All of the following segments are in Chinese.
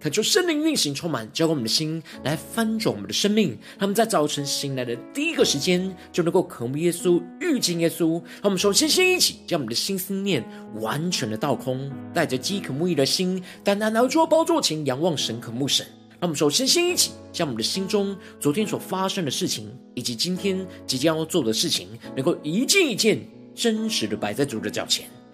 恳求圣灵运行，充满，浇灌我们的心，来翻转我们的生命。他们在早晨醒来的第一个时间，就能够渴慕耶稣、遇见耶稣。让我们首先先一起将我们的心思念完全的倒空，带着饥渴慕义的心，单单来到宝座前仰望神、渴慕神。让我们首先先一起将我们的心中昨天所发生的事情，以及今天即将要做的事情，能够一件一件真实的摆在主的脚前，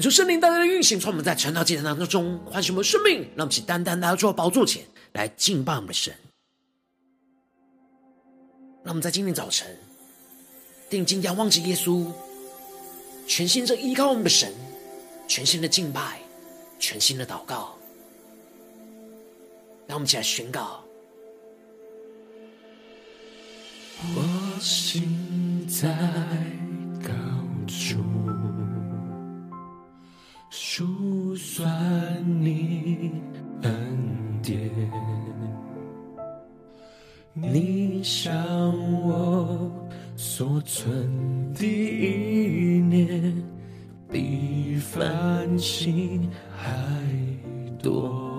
恳求圣灵单单的运行，从我们在晨祷祭坛当中唤醒我们生命，让我们起单单来到主宝座前来敬拜我们的神。让我们在今天早晨定睛仰望着耶稣，全心的依靠我们的神，全心的敬拜，全心的祷告。让我们起来宣告：我心在数算你恩典，你向我所存的意念，比繁星还多。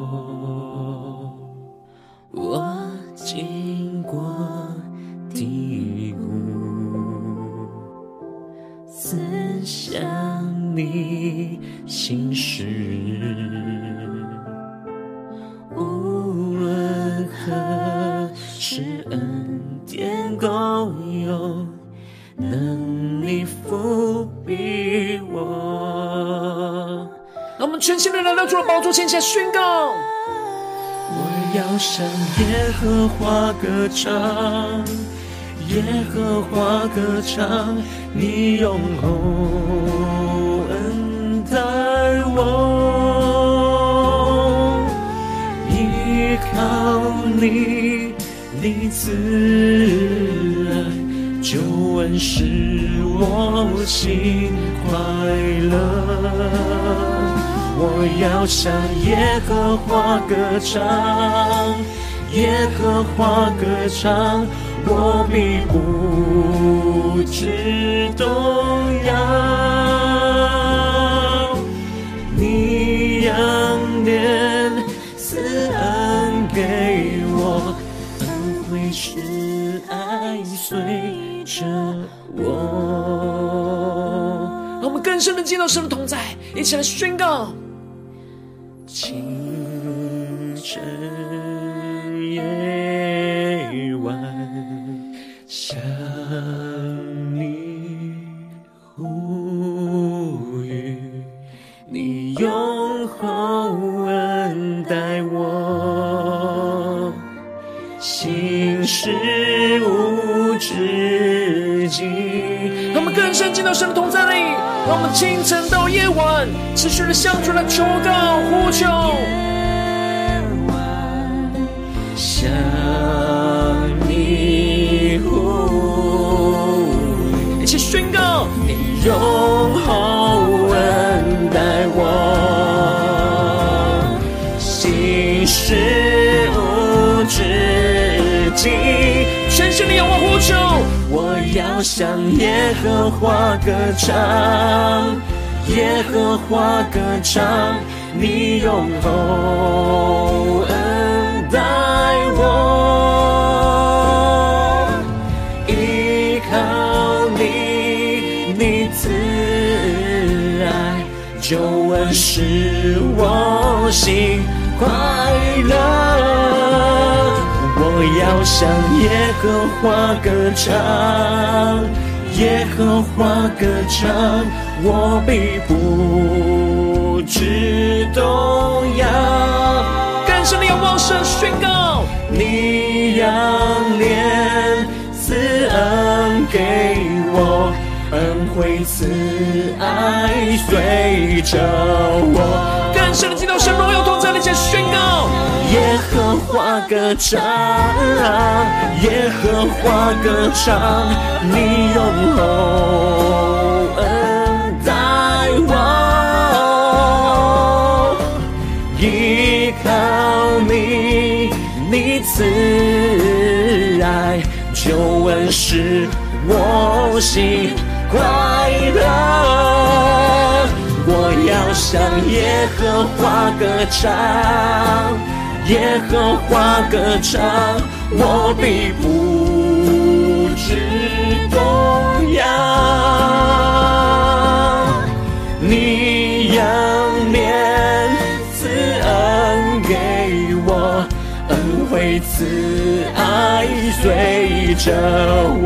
让我们全心的来到主的宝座前，前宣告：我要向耶和华歌唱，耶和华歌唱，你永恒。在我依靠你，你慈爱救恩使我心快乐。我要向耶和华歌唱，耶和华歌唱，我必不致动摇。你仰念赐恩给我，恩惠是爱随着我。我们更深的见到神的同在，一起来宣告。境。让我们更深进到神的同在里，让我们清晨到夜晚，持续的向主来求告呼求。向耶和华歌唱，耶和华歌唱，你用厚恩待我，依靠你，你慈爱救恩使我心快乐。我要向耶和华歌唱，耶和华歌唱，我必不知动摇。更深的仰望神宣告，你仰脸赐恩给我，恩惠慈爱随着我。更深的敬拜神荣耀同在的一起宣告。耶和华歌唱，耶和华歌唱，你用厚恩待我，依靠你，你慈爱救恩使我心快乐。向耶和华歌唱。耶和华歌唱，我必不致动摇。你仰脸赐恩给我，恩惠慈爱随着我。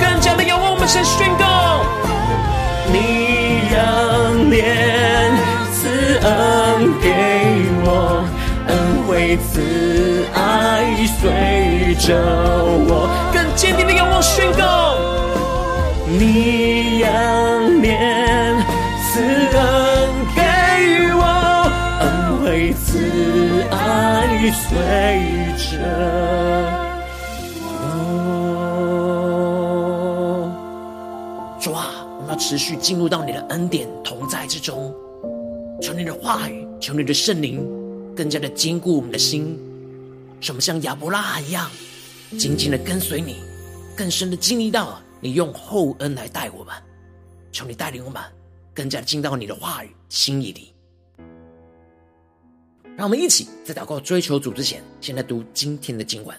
更加的仰望我们神宣告，你仰脸赐恩给我。恩惠慈爱随着我，更坚定的仰望宣告。你仰脸赐恩给我，恩惠慈爱随着我。主啊，我们要持续进入到你的恩典同在之中，求你的话语，求你的圣灵。更加的坚固我们的心，使我们像亚伯拉罕一样，紧紧的跟随你，更深的经历到你用厚恩来待我们。求你带领我们，更加的进到你的话语心意里。让我们一起在祷告追求主之前，先来读今天的经文。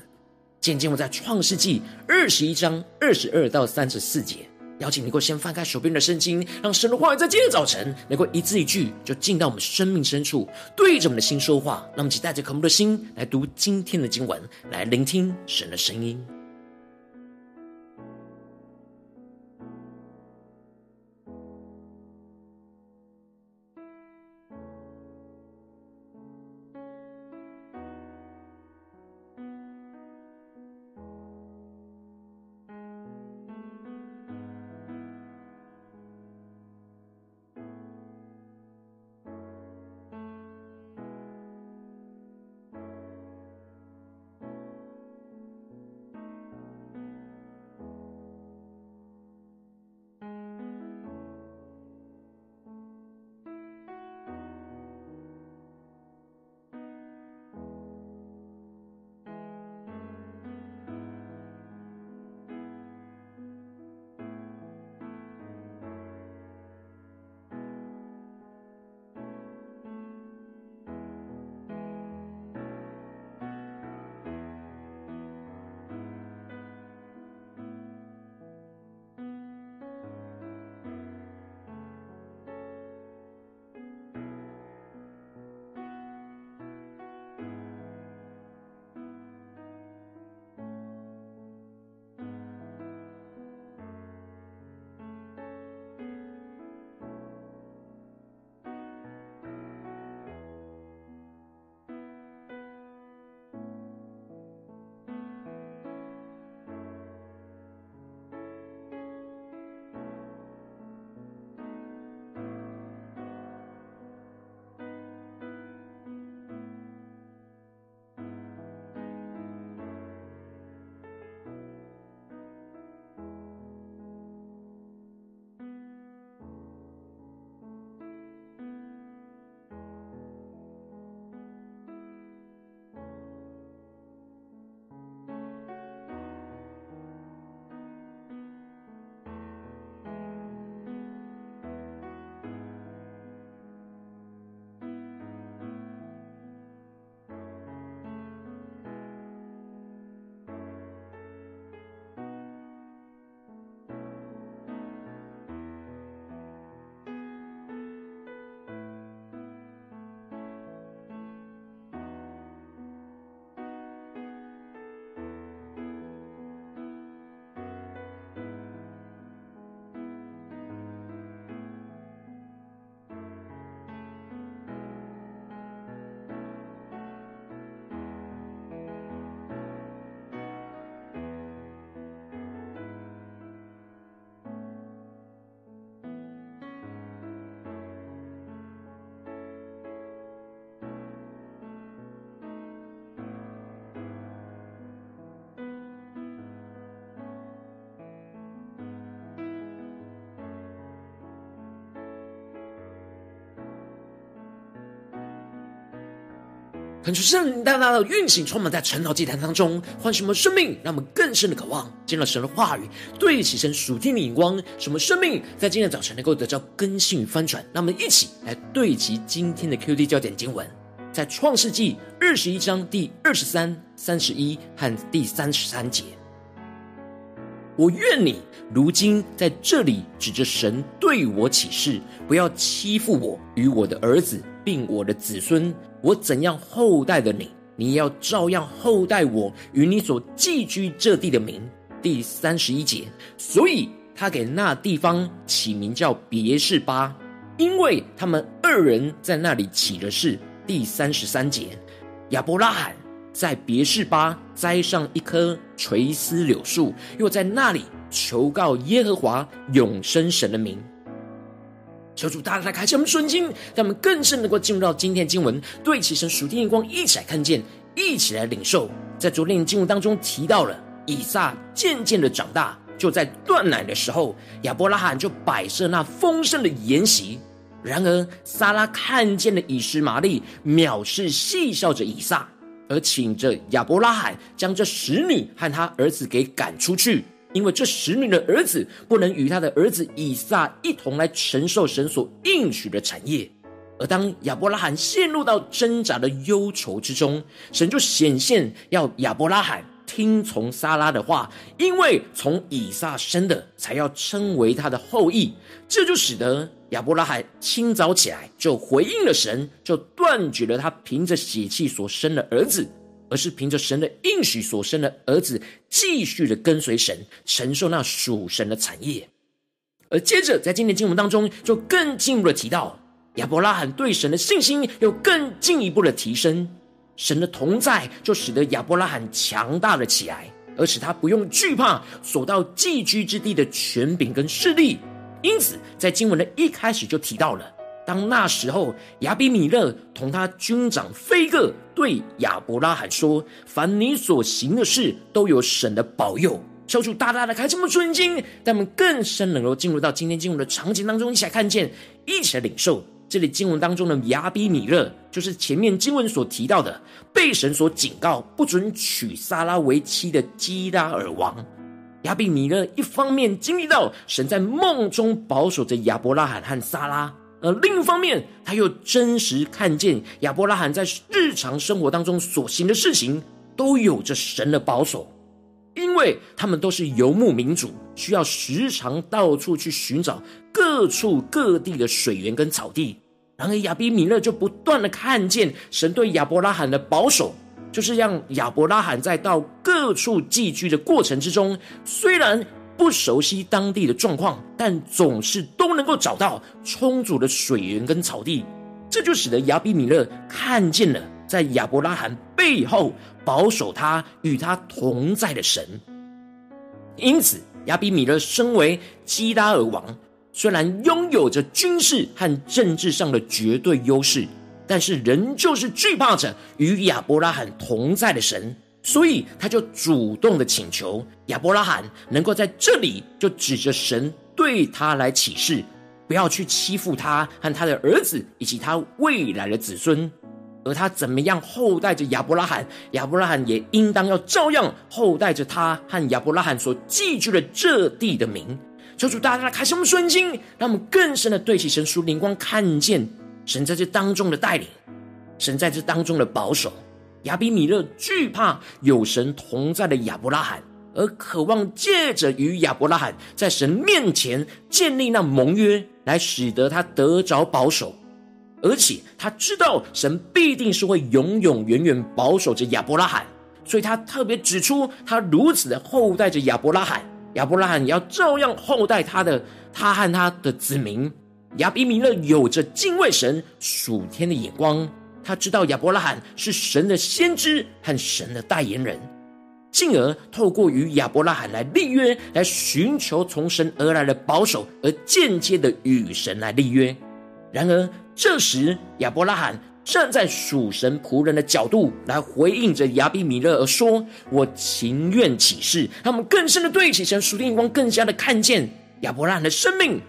今天我在创世纪二十一章二十二到三十四节。邀请你能够先翻开手边的圣经，让神的话语在今天早晨能够一字一句就进到我们生命深处，对着我们的心说话。让我们一起带着渴慕的心来读今天的经文，来聆听神的声音。恳求圣灵大大的运行，充满在晨祷祭坛当中，唤醒我们生命，让我们更深的渴望见到神的话语，对齐神属天的眼光，什么生命在今天早晨能够得到更新与翻转。让我们一起来对齐今天的 QD 焦点经文，在创世纪二十一章第二十三、三十一和第三十三节。我愿你如今在这里指着神对我起誓，不要欺负我与我的儿子，并我的子孙。我怎样厚待的你，你要照样厚待我与你所寄居这地的民。第三十一节，所以他给那地方起名叫别是巴，因为他们二人在那里起了誓。第三十三节，亚伯拉罕。在别是巴栽上一棵垂丝柳树，又在那里求告耶和华永生神的名。求主大大开启我们顺经，让我们更深能够进入到今天的经文，对齐神属天眼光，一起来看见，一起来领受。在昨天的经文当中提到了以撒渐渐的长大，就在断奶的时候，亚伯拉罕就摆设那丰盛的筵席。然而撒拉看见了以实玛利，藐视戏笑着以撒。而请着亚伯拉罕将这使女和他儿子给赶出去，因为这使女的儿子不能与他的儿子以撒一同来承受神所应许的产业。而当亚伯拉罕陷入到挣扎的忧愁之中，神就显现要亚伯拉罕听从撒拉的话，因为从以撒生的才要称为他的后裔。这就使得。亚伯拉罕清早起来就回应了神，就断绝了他凭着血气所生的儿子，而是凭着神的应许所生的儿子，继续的跟随神，承受那属神的产业。而接着在今天经文当中，就更进一步的提到亚伯拉罕对神的信心又更进一步的提升，神的同在就使得亚伯拉罕强大了起来，而使他不用惧怕所到寄居之地的权柄跟势力。因此，在经文的一开始就提到了，当那时候亚比米勒同他军长菲戈对亚伯拉罕说：“凡你所行的事，都有神的保佑。”求主大大的开这么纯经，但我们更深能够进入到今天经文的场景当中，一起来看见，一起来领受这里经文当中的亚比米勒，就是前面经文所提到的被神所警告不准娶撒拉为妻的基拉尔王。亚比米勒一方面经历到神在梦中保守着亚伯拉罕和撒拉，而另一方面他又真实看见亚伯拉罕在日常生活当中所行的事情都有着神的保守，因为他们都是游牧民族，需要时常到处去寻找各处各地的水源跟草地。然而亚比米勒就不断的看见神对亚伯拉罕的保守。就是让亚伯拉罕在到各处寄居的过程之中，虽然不熟悉当地的状况，但总是都能够找到充足的水源跟草地。这就使得亚比米勒看见了在亚伯拉罕背后保守他、与他同在的神。因此，亚比米勒身为基拉尔王，虽然拥有着军事和政治上的绝对优势。但是仍旧是惧怕着与亚伯拉罕同在的神，所以他就主动的请求亚伯拉罕能够在这里就指着神对他来起誓，不要去欺负他和他的儿子以及他未来的子孙。而他怎么样厚待着亚伯拉罕，亚伯拉罕也应当要照样厚待着他和亚伯拉罕所寄居的这地的民。求主大大开启我们顺心，让我们更深的对齐神属灵光看见。神在这当中的带领，神在这当中的保守，亚比米勒惧怕有神同在的亚伯拉罕，而渴望借着与亚伯拉罕在神面前建立那盟约，来使得他得着保守。而且他知道神必定是会永永远远保守着亚伯拉罕，所以他特别指出，他如此的厚待着亚伯拉罕，亚伯拉罕也要照样厚待他的他和他的子民。亚比米勒有着敬畏神属天的眼光，他知道亚伯拉罕是神的先知和神的代言人，进而透过与亚伯拉罕来立约，来寻求从神而来的保守，而间接的与神来立约。然而这时亚伯拉罕站在属神仆人的角度来回应着亚比米勒而说：“我情愿起誓。”他们更深的对齐神属天眼光，更加的看见亚伯拉罕的生命。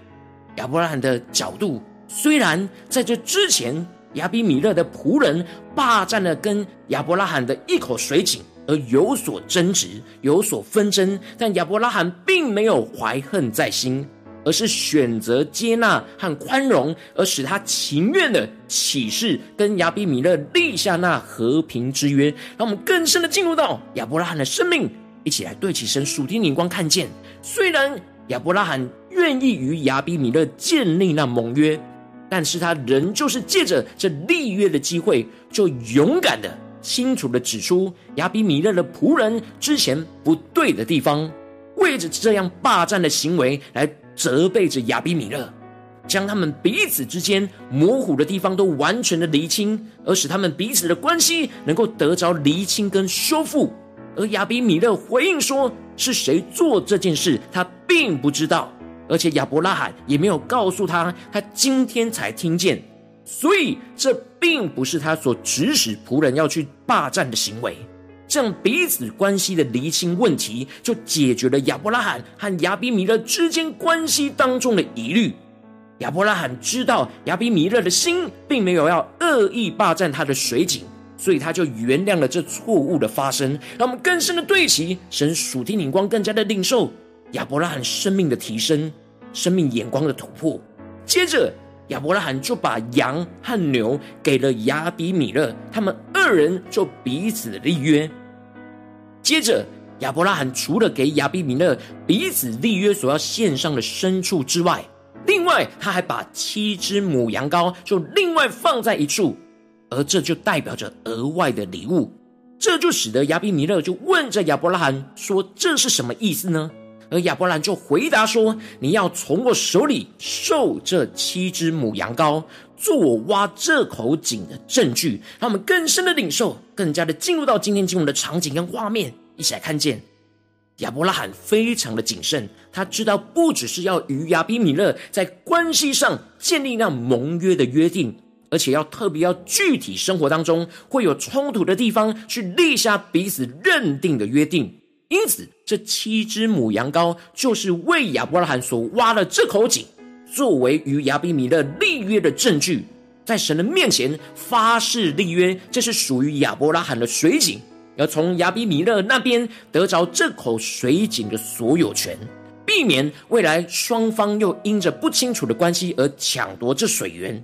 亚伯拉罕的角度，虽然在这之前，亚比米勒的仆人霸占了跟亚伯拉罕的一口水井，而有所争执，有所纷争。但亚伯拉罕并没有怀恨在心，而是选择接纳和宽容，而使他情愿的起誓跟亚比米勒立下那和平之约。让我们更深的进入到亚伯拉罕的生命，一起来对起神属天灵光，看见虽然亚伯拉罕愿意与亚比米勒建立那盟约。但是他仍旧是借着这立约的机会，就勇敢的、清楚的指出亚比米勒的仆人之前不对的地方，为着这样霸占的行为来责备着亚比米勒，将他们彼此之间模糊的地方都完全的厘清，而使他们彼此的关系能够得着厘清跟修复。而亚比米勒回应说：“是谁做这件事？他并不知道。”而且亚伯拉罕也没有告诉他，他今天才听见，所以这并不是他所指使仆人要去霸占的行为。这样彼此关系的厘清问题，就解决了亚伯拉罕和亚比米勒之间关系当中的疑虑。亚伯拉罕知道亚比米勒的心并没有要恶意霸占他的水井，所以他就原谅了这错误的发生。让我们更深的对齐神属天灵光，更加的领受。亚伯拉罕生命的提升，生命眼光的突破。接着，亚伯拉罕就把羊和牛给了亚比米勒，他们二人就彼此立约。接着，亚伯拉罕除了给亚比米勒彼此立约所要献上的牲畜之外，另外他还把七只母羊羔就另外放在一处，而这就代表着额外的礼物。这就使得亚比米勒就问着亚伯拉罕说：“这是什么意思呢？”而亚伯兰就回答说：“你要从我手里受这七只母羊羔，做我挖这口井的证据。”让我们更深的领受，更加的进入到今天经文的场景跟画面，一起来看见亚伯拉罕非常的谨慎，他知道不只是要与亚比米勒在关系上建立那盟约的约定，而且要特别要具体生活当中会有冲突的地方去立下彼此认定的约定。因此，这七只母羊羔就是为亚伯拉罕所挖的这口井，作为与亚比米勒立约的证据，在神的面前发誓立约，这是属于亚伯拉罕的水井，要从亚比米勒那边得着这口水井的所有权，避免未来双方又因着不清楚的关系而抢夺这水源。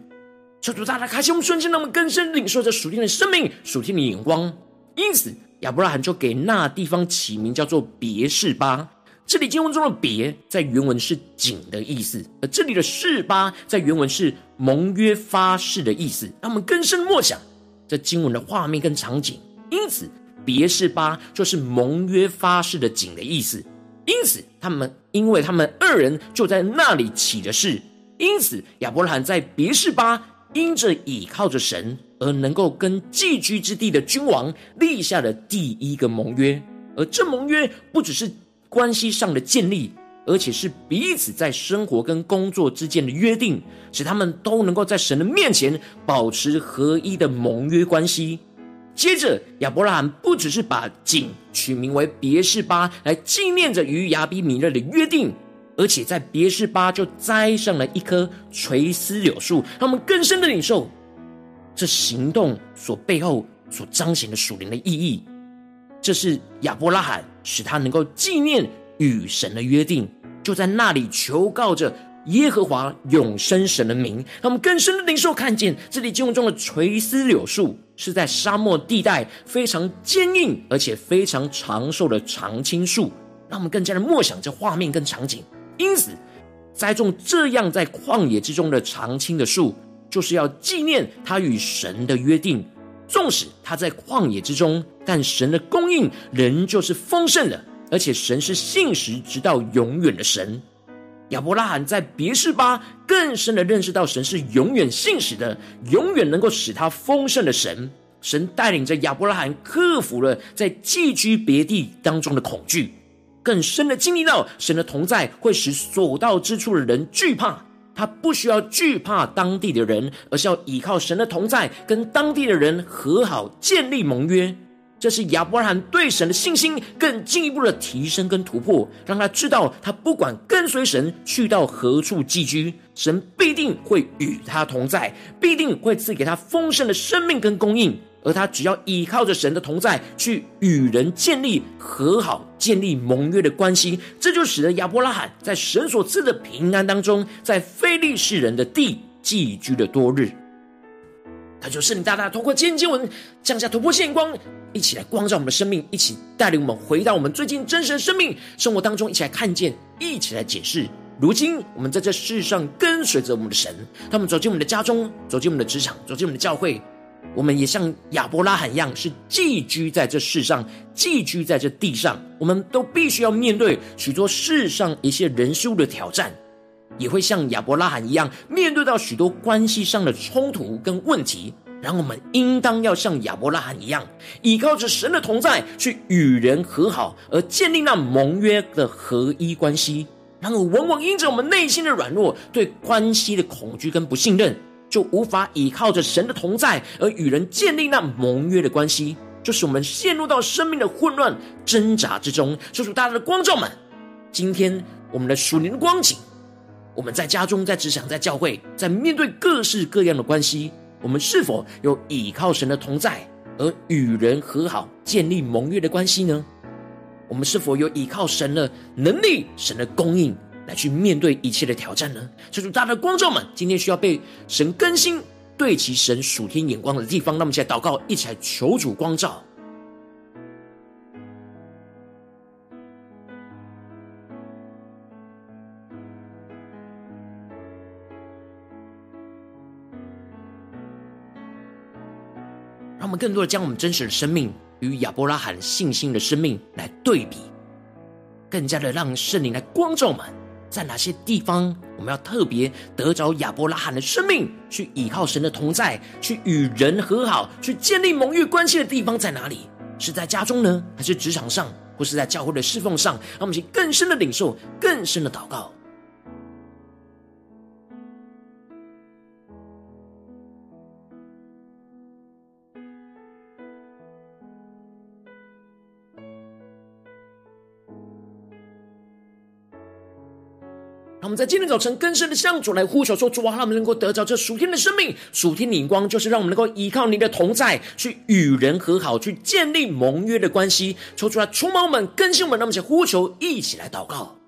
求主大大开启我们瞬间，让我们更深领受着属天的生命、属天的眼光。因此。亚伯拉罕就给那地方起名叫做别是巴。这里经文中的“别”在原文是井的意思，而这里的“是巴”在原文是盟约发誓的意思。让我们更深默想这经文的画面跟场景。因此，别是巴就是盟约发誓的井的意思。因此，他们因为他们二人就在那里起的誓，因此亚伯拉罕在别是巴因着倚靠着神。而能够跟寄居之地的君王立下的第一个盟约，而这盟约不只是关系上的建立，而且是彼此在生活跟工作之间的约定，使他们都能够在神的面前保持合一的盟约关系。接着，亚伯拉罕不只是把井取名为别是巴来纪念着与亚比米勒的约定，而且在别是巴就栽上了一棵垂丝柳树，让我们更深的领受。这行动所背后所彰显的属灵的意义，这是亚伯拉罕使他能够纪念与神的约定，就在那里求告着耶和华永生神的名。让我们更深的领受看见，这里经文中的垂丝柳树是在沙漠地带非常坚硬而且非常长寿的常青树。让我们更加的默想这画面跟场景。因此，栽种这样在旷野之中的常青的树。就是要纪念他与神的约定，纵使他在旷野之中，但神的供应仍旧是丰盛的，而且神是信实直到永远的神。亚伯拉罕在别是巴更深的认识到神是永远信实的，永远能够使他丰盛的神。神带领着亚伯拉罕克服了在寄居别地当中的恐惧，更深的经历到神的同在会使所到之处的人惧怕。他不需要惧怕当地的人，而是要依靠神的同在，跟当地的人和好，建立盟约。这是亚伯拉罕对神的信心更进一步的提升跟突破，让他知道，他不管跟随神去到何处寄居，神必定会与他同在，必定会赐给他丰盛的生命跟供应。而他只要依靠着神的同在，去与人建立和好、建立盟约的关系，这就使得亚伯拉罕在神所赐的平安当中，在非利士人的地寄居了多日。他就圣灵大大通过今天经文降下突破线光，一起来光照我们的生命，一起带领我们回到我们最近真实的生命生活当中，一起来看见，一起来解释。如今我们在这世上跟随着我们的神，他们走进我们的家中，走进我们的职场，走进我们的教会，我们也像亚伯拉罕一样，是寄居在这世上，寄居在这地上。我们都必须要面对许多世上一些人事物的挑战。也会像亚伯拉罕一样，面对到许多关系上的冲突跟问题，然后我们应当要像亚伯拉罕一样，依靠着神的同在，去与人和好，而建立那盟约的合一关系。然而，往往因着我们内心的软弱，对关系的恐惧跟不信任，就无法依靠着神的同在，而与人建立那盟约的关系，就是我们陷入到生命的混乱挣扎之中。求主大家的光照们，今天我们的属灵的光景。我们在家中、在职场、在教会，在面对各式各样的关系，我们是否有倚靠神的同在而与人和好、建立盟约的关系呢？我们是否有倚靠神的能力、神的供应来去面对一切的挑战呢？求主大的光照们，今天需要被神更新、对齐神属天眼光的地方，那么一起来祷告，一起来求主光照。让我们更多的将我们真实的生命与亚伯拉罕信心的生命来对比，更加的让圣灵来光照我们，在哪些地方我们要特别得着亚伯拉罕的生命，去依靠神的同在，去与人和好，去建立盟约关系的地方在哪里？是在家中呢，还是职场上，或是在教会的侍奉上？让我们去更深的领受，更深的祷告。在今天早晨更深的向主来呼求说：主啊，让我们能够得到这属天的生命、属天的眼光，就是让我们能够依靠你的同在，去与人和好，去建立盟约的关系。抽出来充满我们、更新我们，让我们一起呼求，一起来祷告。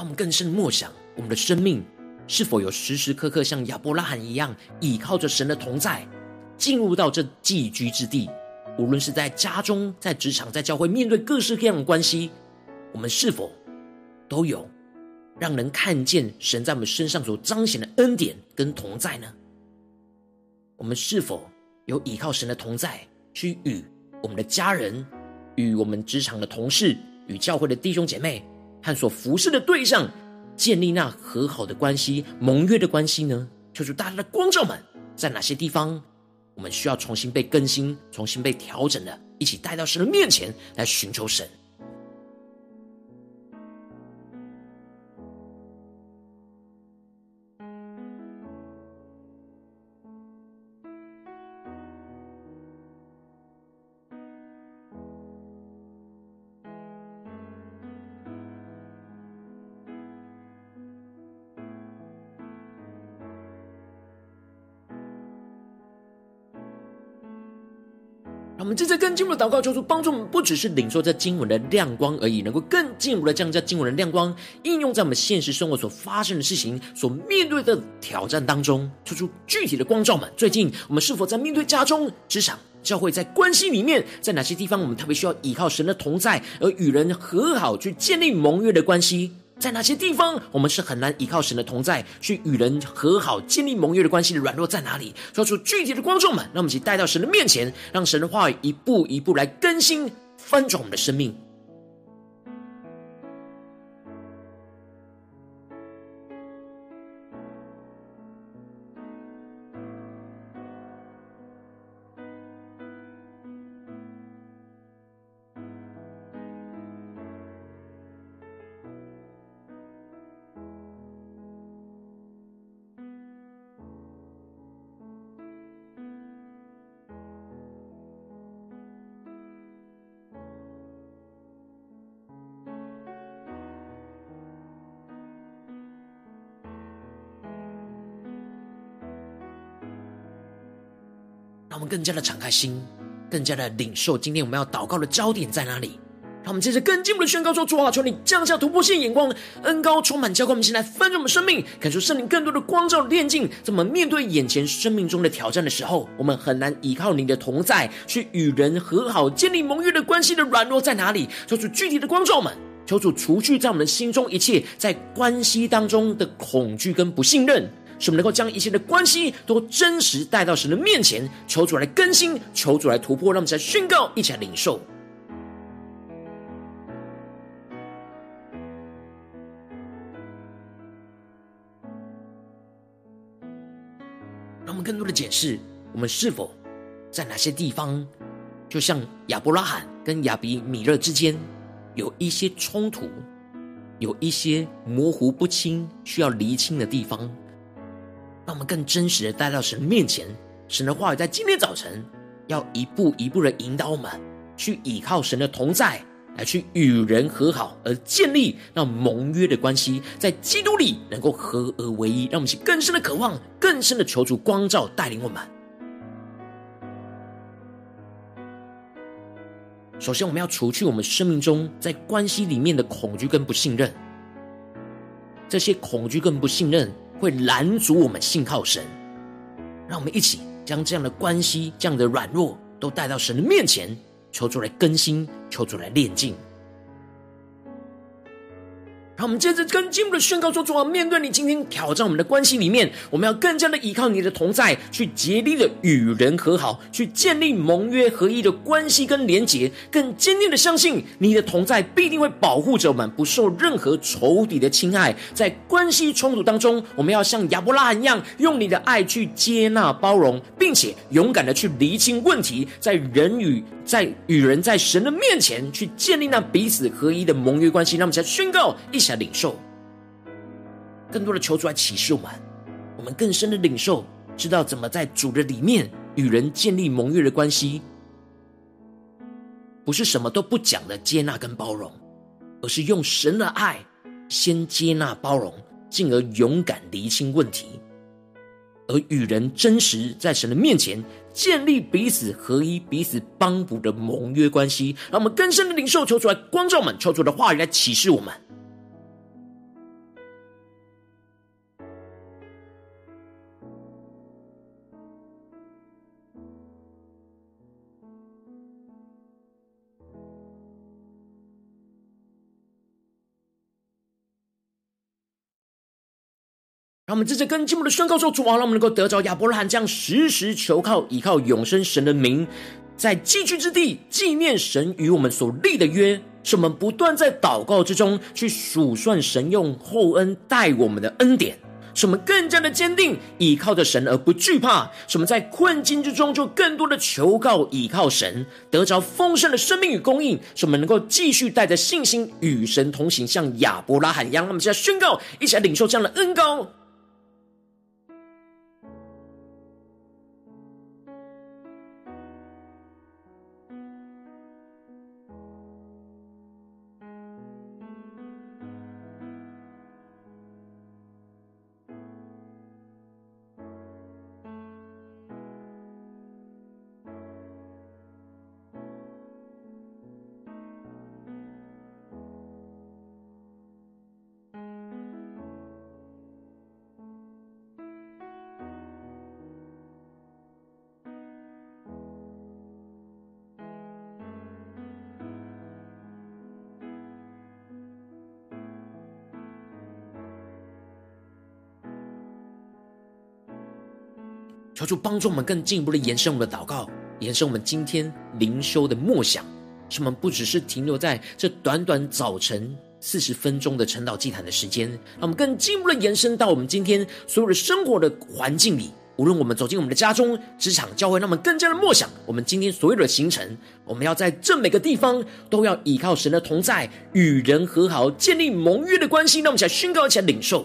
让我们更深默想，我们的生命是否有时时刻刻像亚伯拉罕一样，依靠着神的同在，进入到这寄居之地。无论是在家中、在职场、在教会，面对各式各样的关系，我们是否都有让人看见神在我们身上所彰显的恩典跟同在呢？我们是否有依靠神的同在，去与我们的家人、与我们职场的同事、与教会的弟兄姐妹，和所服侍的对象建立那和好的关系、盟约的关系呢？求主大大的光照们，在哪些地方我们需要重新被更新、重新被调整的，一起带到神的面前来寻求神。我们正在更进一步的祷告，求主帮助我们，不只是领受这经文的亮光而已，能够更进一步的将这经文的亮光应用在我们现实生活所发生的事情、所面对的挑战当中，求出具体的光照们。最近我们是否在面对家中、职场、教会，在关系里面，在哪些地方我们特别需要依靠神的同在，而与人和好，去建立盟约的关系？在哪些地方，我们是很难依靠神的同在，去与人和好、建立盟约的关系的软弱在哪里？说出具体的观众们，让我们一起带到神的面前，让神的话语一步一步来更新、翻转我们的生命。更加的敞开心，更加的领受。今天我们要祷告的焦点在哪里？让我们接着更进一步的宣告说：主啊，求你降下突破性眼光，恩高充满，教灌我们现在翻转我们生命，感受圣灵更多的光照炼净。在我们面对眼前生命中的挑战的时候，我们很难依靠你的同在去与人和好、建立盟约的关系的软弱在哪里？求主具体的光照我们，求主除去在我们心中一切在关系当中的恐惧跟不信任，使我们能够将一切的关系都真实带到神的面前，求主来更新，求主来突破，让我们再宣告，一起来领受。更多的解释，我们是否在哪些地方，就像亚伯拉罕跟亚比米勒之间有一些冲突，有一些模糊不清需要厘清的地方，让我们更真实的带到神面前。神的话语在今天早晨要一步一步的引导我们，去依靠神的同在。来去与人和好，而建立那盟约的关系，在基督里能够合而为一，让我们去更深的渴望，更深的求主光照带领我们。首先，我们要除去我们生命中在关系里面的恐惧跟不信任，这些恐惧跟不信任会拦阻我们信靠神。让我们一起将这样的关系、这样的软弱都带到神的面前。求主来更新，求主来炼净。让我们接着更进一步的宣告说：主啊，面对你今天挑战我们的关系里面，我们要更加的依靠你的同在，去竭力的与人和好，去建立盟约合一的关系跟连结，更坚定的相信你的同在必定会保护着我们，不受任何仇敌的侵害。在关系冲突当中，我们要像亚伯拉罕一样，用你的爱去接纳包容，并且勇敢的去厘清问题，在人与在与人在神的面前去建立那彼此合一的盟约关系。让我们再宣告一起。领受更多的求主来启示我们，我们更深的领受，知道怎么在主的里面与人建立盟约的关系，不是什么都不讲的接纳跟包容，而是用神的爱先接纳包容，进而勇敢厘清问题，而与人真实在神的面前建立彼此合一、彼此帮补的盟约关系。让我们更深的领受，求主来光照我们，求主的话语来启示我们。让我们接着更进一步的宣告说：主啊，让我们能够得着亚伯拉罕这样时时求靠、依靠永生神的名，在寄居之地纪念神与我们所立的约，使我们不断在祷告之中去数算神用厚恩待我们的恩典，使我们更加的坚定依靠着神而不惧怕，使我们在困境之中就更多的求告依靠神，得着丰盛的生命与供应，使我们能够继续带着信心与神同行，像亚伯拉罕一样。让我们现在宣告，一起来领受这样的恩膏。求主帮助我们更进一步的延伸我们的祷告，延伸我们今天灵修的默想，使我们不只是停留在这短短早晨四十分钟的晨祷祭坛的时间，让我们更进一步的延伸到我们今天所有的生活的环境里。无论我们走进我们的家中、职场、教会，让我们更加的默想我们今天所有的行程。我们要在这每个地方都要依靠神的同在，与人和好，建立盟约的关系。让我们一起来宣告，一起来领受。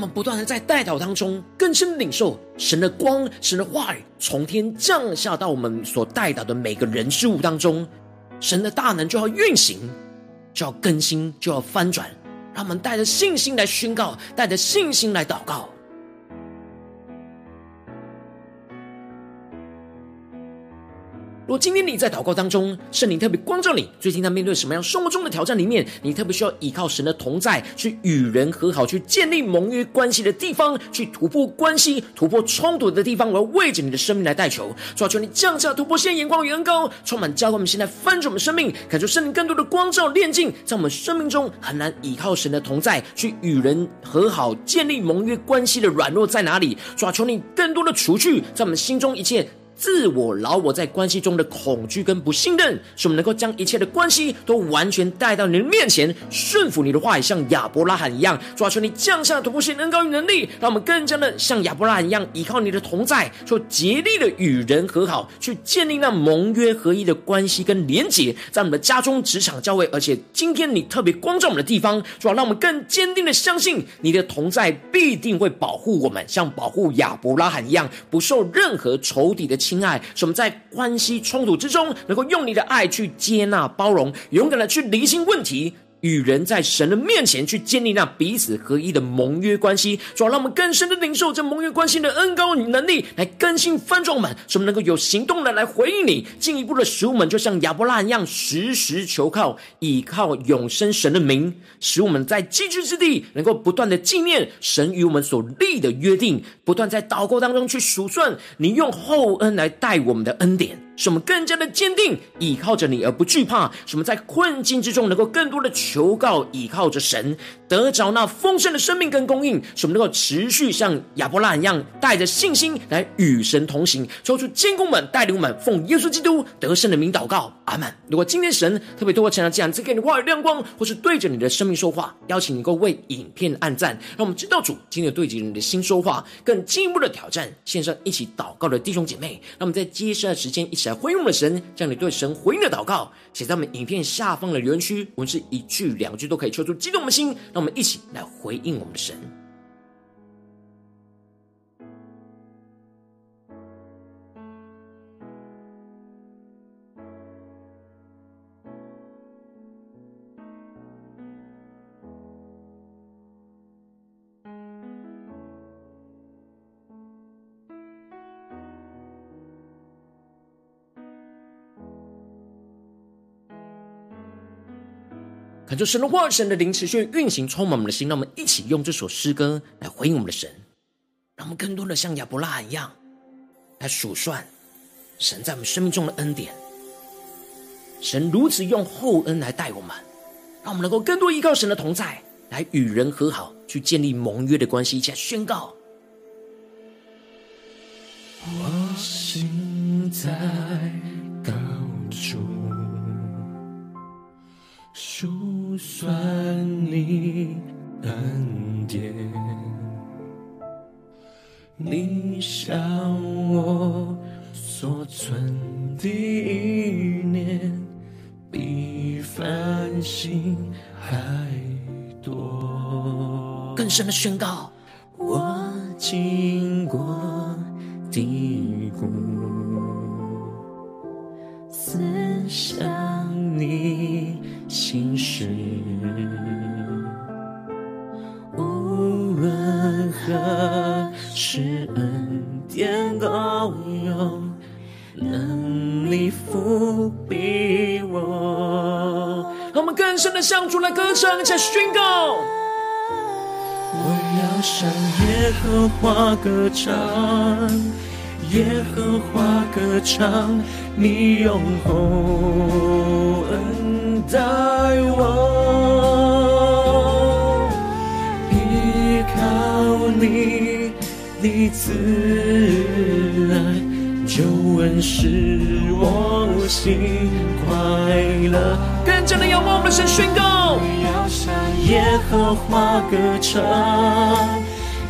我们不断的在代祷当中更深领受神的光、神的话语从天降下到我们所代祷的每个人事物当中，神的大能就要运行，就要更新，就要翻转。让我们带着信心来宣告，带着信心来祷告。如今天你在祷告当中，圣灵特别光照你，最近在面对什么样生活中的挑战里面，你特别需要依靠神的同在，去与人和好，去建立盟约关系的地方，去突破关系、突破冲突的地方，我要为着你的生命来代求，主啊，求你降下突破线、眼光与恩膏，充满教会我们现在翻转我们生命，感受圣灵更多的光照、炼净，在我们生命中很难依靠神的同在，去与人和好、建立盟约关系的软弱在哪里？主啊，求你更多的除去在我们心中一切。自我、老我在关系中的恐惧跟不信任，使我们能够将一切的关系都完全带到你的面前，顺服你的话语，像亚伯拉罕一样。主啊，求你降下突破性恩膏与能力，让我们更加的像亚伯拉罕一样，依靠你的同在，说竭力的与人和好，去建立那盟约合一的关系跟连结，在我们的家中、职场、教会，而且今天你特别光照我们的地方，主啊，让我们更坚定的相信你的同在必定会保护我们，像保护亚伯拉罕一样，不受任何仇敌的亲爱，使我们在关系冲突之中，能够用你的爱去接纳、包容，勇敢的去厘清问题。与人在神的面前去建立那彼此合一的盟约关系，主要让我们更深的领受这盟约关系的恩膏与能力，来更新翻转我们，使我们能够有行动的来回应你，进一步的使我们就像亚伯拉罕一样，时时求靠倚靠永生神的名，使我们在寄居之地能够不断的纪念神与我们所立的约定，不断在祷告当中去数算你用厚恩来待我们的恩典。使我们更加的坚定，倚靠着你而不惧怕；使我们在困境之中能够更多的求告，倚靠着神，得着那丰盛的生命跟供应。使我们能够持续像亚伯拉罕一样，带着信心来与神同行，抽出监工们，带领我们奉耶稣基督得胜的名祷告，阿门。如果今天神特别透过这样子给你话语亮光，或是对着你的生命说话，邀请你能够为影片按赞，让我们知道主今天对着你的心说话，更进一步的挑战线上一起祷告的弟兄姐妹，让我们在接下来时间一起来回应我们的神，将你对神回应的祷告写在我们影片下方的留言区，文字一句两句都可以抽出激动的心，让我们一起来回应我们的神。就神的话语、神的灵持续运行，充满我们的心。让我们一起用这首诗歌来回应我们的神，让我们更多的像亚伯拉罕一样来数算神在我们生命中的恩典。神如此用厚恩来待我们，让我们能够更多依靠神的同在，来与人和好，去建立盟约的关系，一起来宣告。我心在高处。数算你恩典，你向我所存的意念，比繁星还多。更深的宣告，主来歌唱，且宣告。我要向耶和华歌唱，耶和华歌唱，你用厚恩待我，依靠你你慈爱，救恩使我心快乐。更加的仰望我们的神宣告。耶和华歌唱，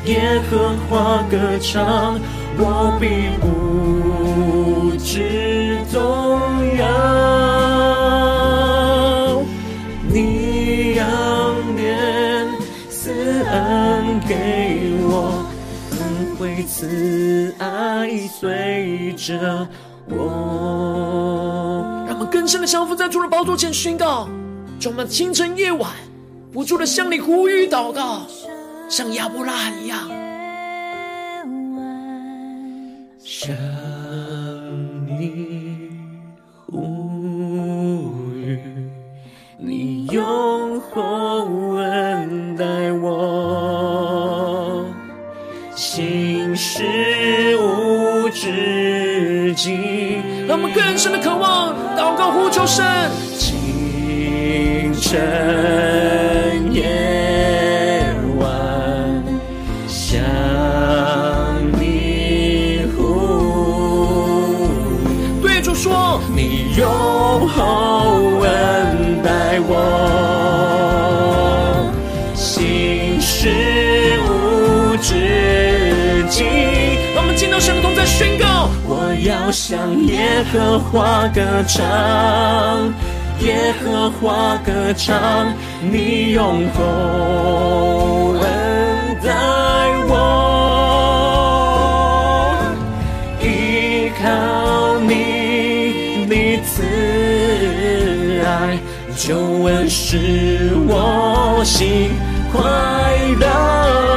耶和华歌唱，我必不知动摇。你仰脸赐恩给我，恩惠慈爱随着我。让我们更深的降服在主的宝座前宣告，就我们清晨夜晚。不住的向你呼吁祷告，像亚伯拉罕一样。向你呼吁，你用厚恩待我，心事无止境。让我们更深的渴望祷告呼求神，清晨。向耶和华歌唱，耶和华歌唱，你用口恩待我，依靠你，你慈爱就恩使我心快乐。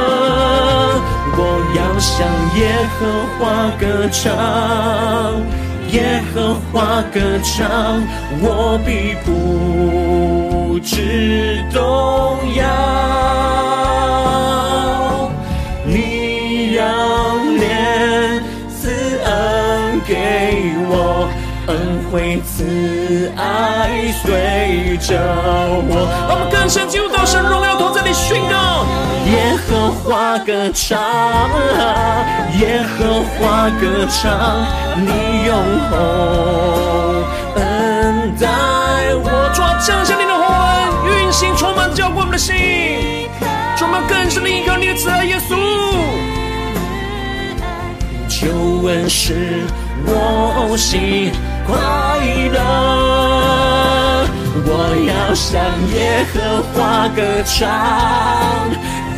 向耶和华歌唱，耶和华歌唱，我必不致动摇。你仰脸赐恩给我，恩惠慈爱随着我。我们更深进入到神荣耀同在里宣告：耶和华歌唱，耶和华歌唱，你用厚恩待我。主啊，降下你的厚恩，运行充满浇灌我们的心，充满更深的依靠你的慈爱，耶稣。救恩使我心快乐，我要向耶和华歌唱，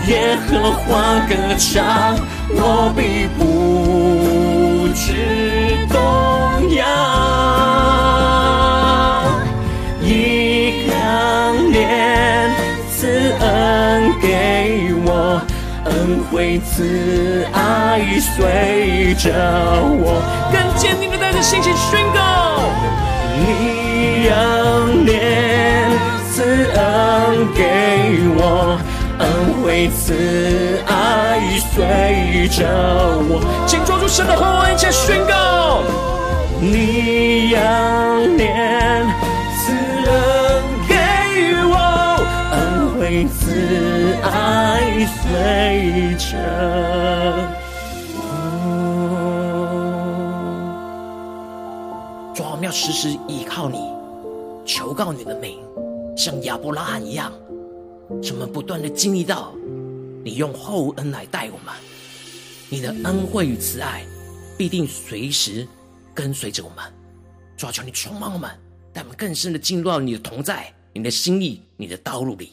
耶和华歌唱，我必不知动摇，以强烈赐恩，恩惠慈爱随着我，更坚定的带着信心宣告。你仰脸赐恩给我，恩惠慈爱随着我，请抓住神的厚恩，一起宣告。你仰脸赐恩，恩惠慈爱随着我们要时时依靠你，求告你的名，像亚伯拉罕一样，我们不断的经历到你用厚恩来待我们，你的恩惠与慈爱必定随时跟随着我们。主啊，求你充满我们，带我们更深的进入到你的同在你的心意、你的道路里。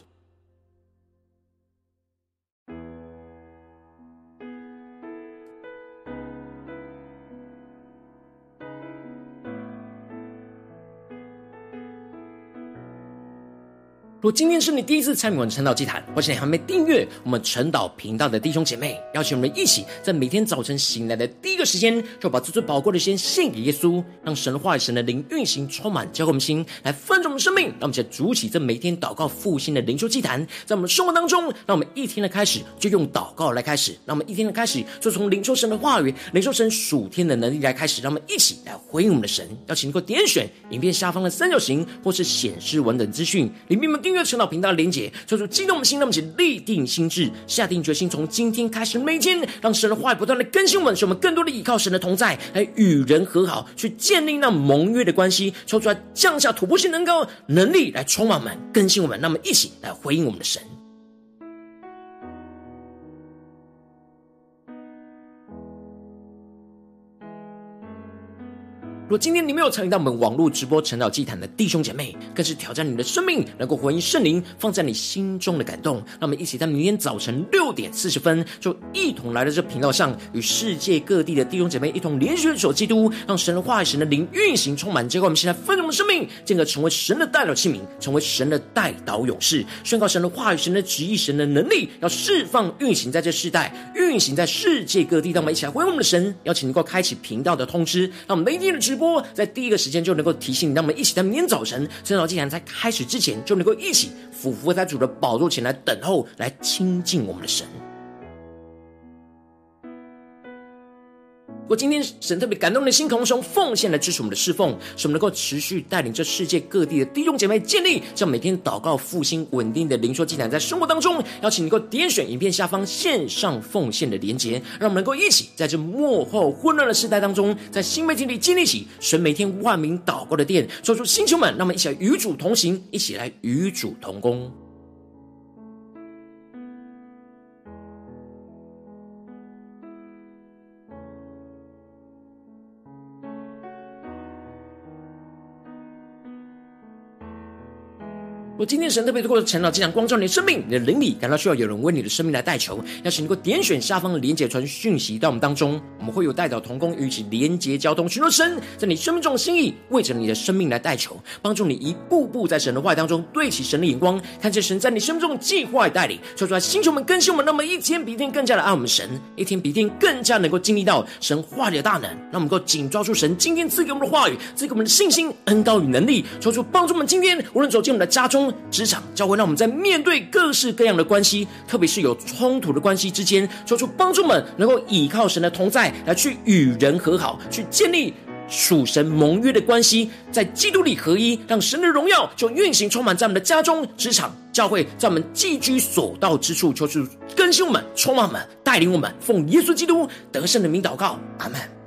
如果今天是你第一次参与我们晨祷祭坛，或是你还没订阅我们晨祷频道的弟兄姐妹，邀请我们一起在每天早晨醒来的第一个时间，就把最最宝贵的先献给耶稣，让神话语、神的灵运行充满，交给我们心，来分盛我们生命。让我们先筑起这每天祷告复兴的灵修祭坛，在我们生活当中，让我们一天的开始就用祷告来开始，让我们一天的开始就从领受神的话语、领受神属天的能力来开始，让我们一起来回应我们的神。邀请你给我点选影片下方的三角形，或是显示文本资讯里面们订阅陈老频道的连结，求主激动的心，那么请立定心智，下定决心，从今天开始，每天让神的话语不断的更新我们，使我们更多的依靠神的同在，来与人和好，去建立那盟约的关系，抽出来降下突破性能够能力来充满我们，更新我们，那么一起来回应我们的神。今天你没有参与到我们网络直播晨祷祭坛的弟兄姐妹，更是挑战你的生命，能够回应圣灵放在你心中的感动。让我们一起在明天早晨六点四十分，就一同来到这频道上，与世界各地的弟兄姐妹一同连续守基督，让神的话语、神的灵运行充满。结果我们现在分盛的生命，进而成为神的代表器皿，成为神的代祷勇士，宣告神的话语、神的旨意、神的能力，要释放运行在这世代，运行在世界各地。让我们一起来回应我们的神，邀请能够开启频道的通知，让我们每天的直播。在第一个时间就能够提醒你，让我们一起在明天早晨晨祷祭坛在开始之前，就能够一起俯伏在主的宝座前来等候，来亲近我们的神。如果今天神特别感动的心，同时奉献来支持我们的侍奉，使我们能够持续带领这世界各地的弟兄姐妹建立这样每天祷告复兴稳定的灵说祭坛，在生活当中，邀请你能够点选影片下方线上奉献的连结，让我们能够一起在这幕后混乱的时代当中，在新媒体里建立起神每天万名祷告的殿，说出星球们，让我们一起来与主同行，一起来与主同工。今天神特别透过晨祷这场光照你的生命，你的灵里感到需要有人为你的生命来代求，邀请你能够点选下方的连结传讯息到我们当中，我们会有代表同工与其连结交通，寻求神在你生命中的心意，为着你的生命来代求，帮助你一步步在神的话语当中对齐神的眼光，看见神在你生命中的计划与带领，说出来星球们更新我们，那么一天比一天更加的爱我们神，一天比一天更加能够经历到神话里的大能，让我们够紧抓住神今天赐给我们的话语，赐给我们的信心、恩膏与能力，说出帮助我们今天无论走进我们的家中。职场教会，让我们在面对各式各样的关系，特别是有冲突的关系之间，求出帮助们能够倚靠神的同在，来去与人和好，去建立属神盟约的关系，在基督里合一，让神的荣耀就运行充满在我们的家中、职场、教会，在我们寄居所到之处，求主更新我们、充满我们、带领我们，奉耶稣基督得胜的名祷告，阿门。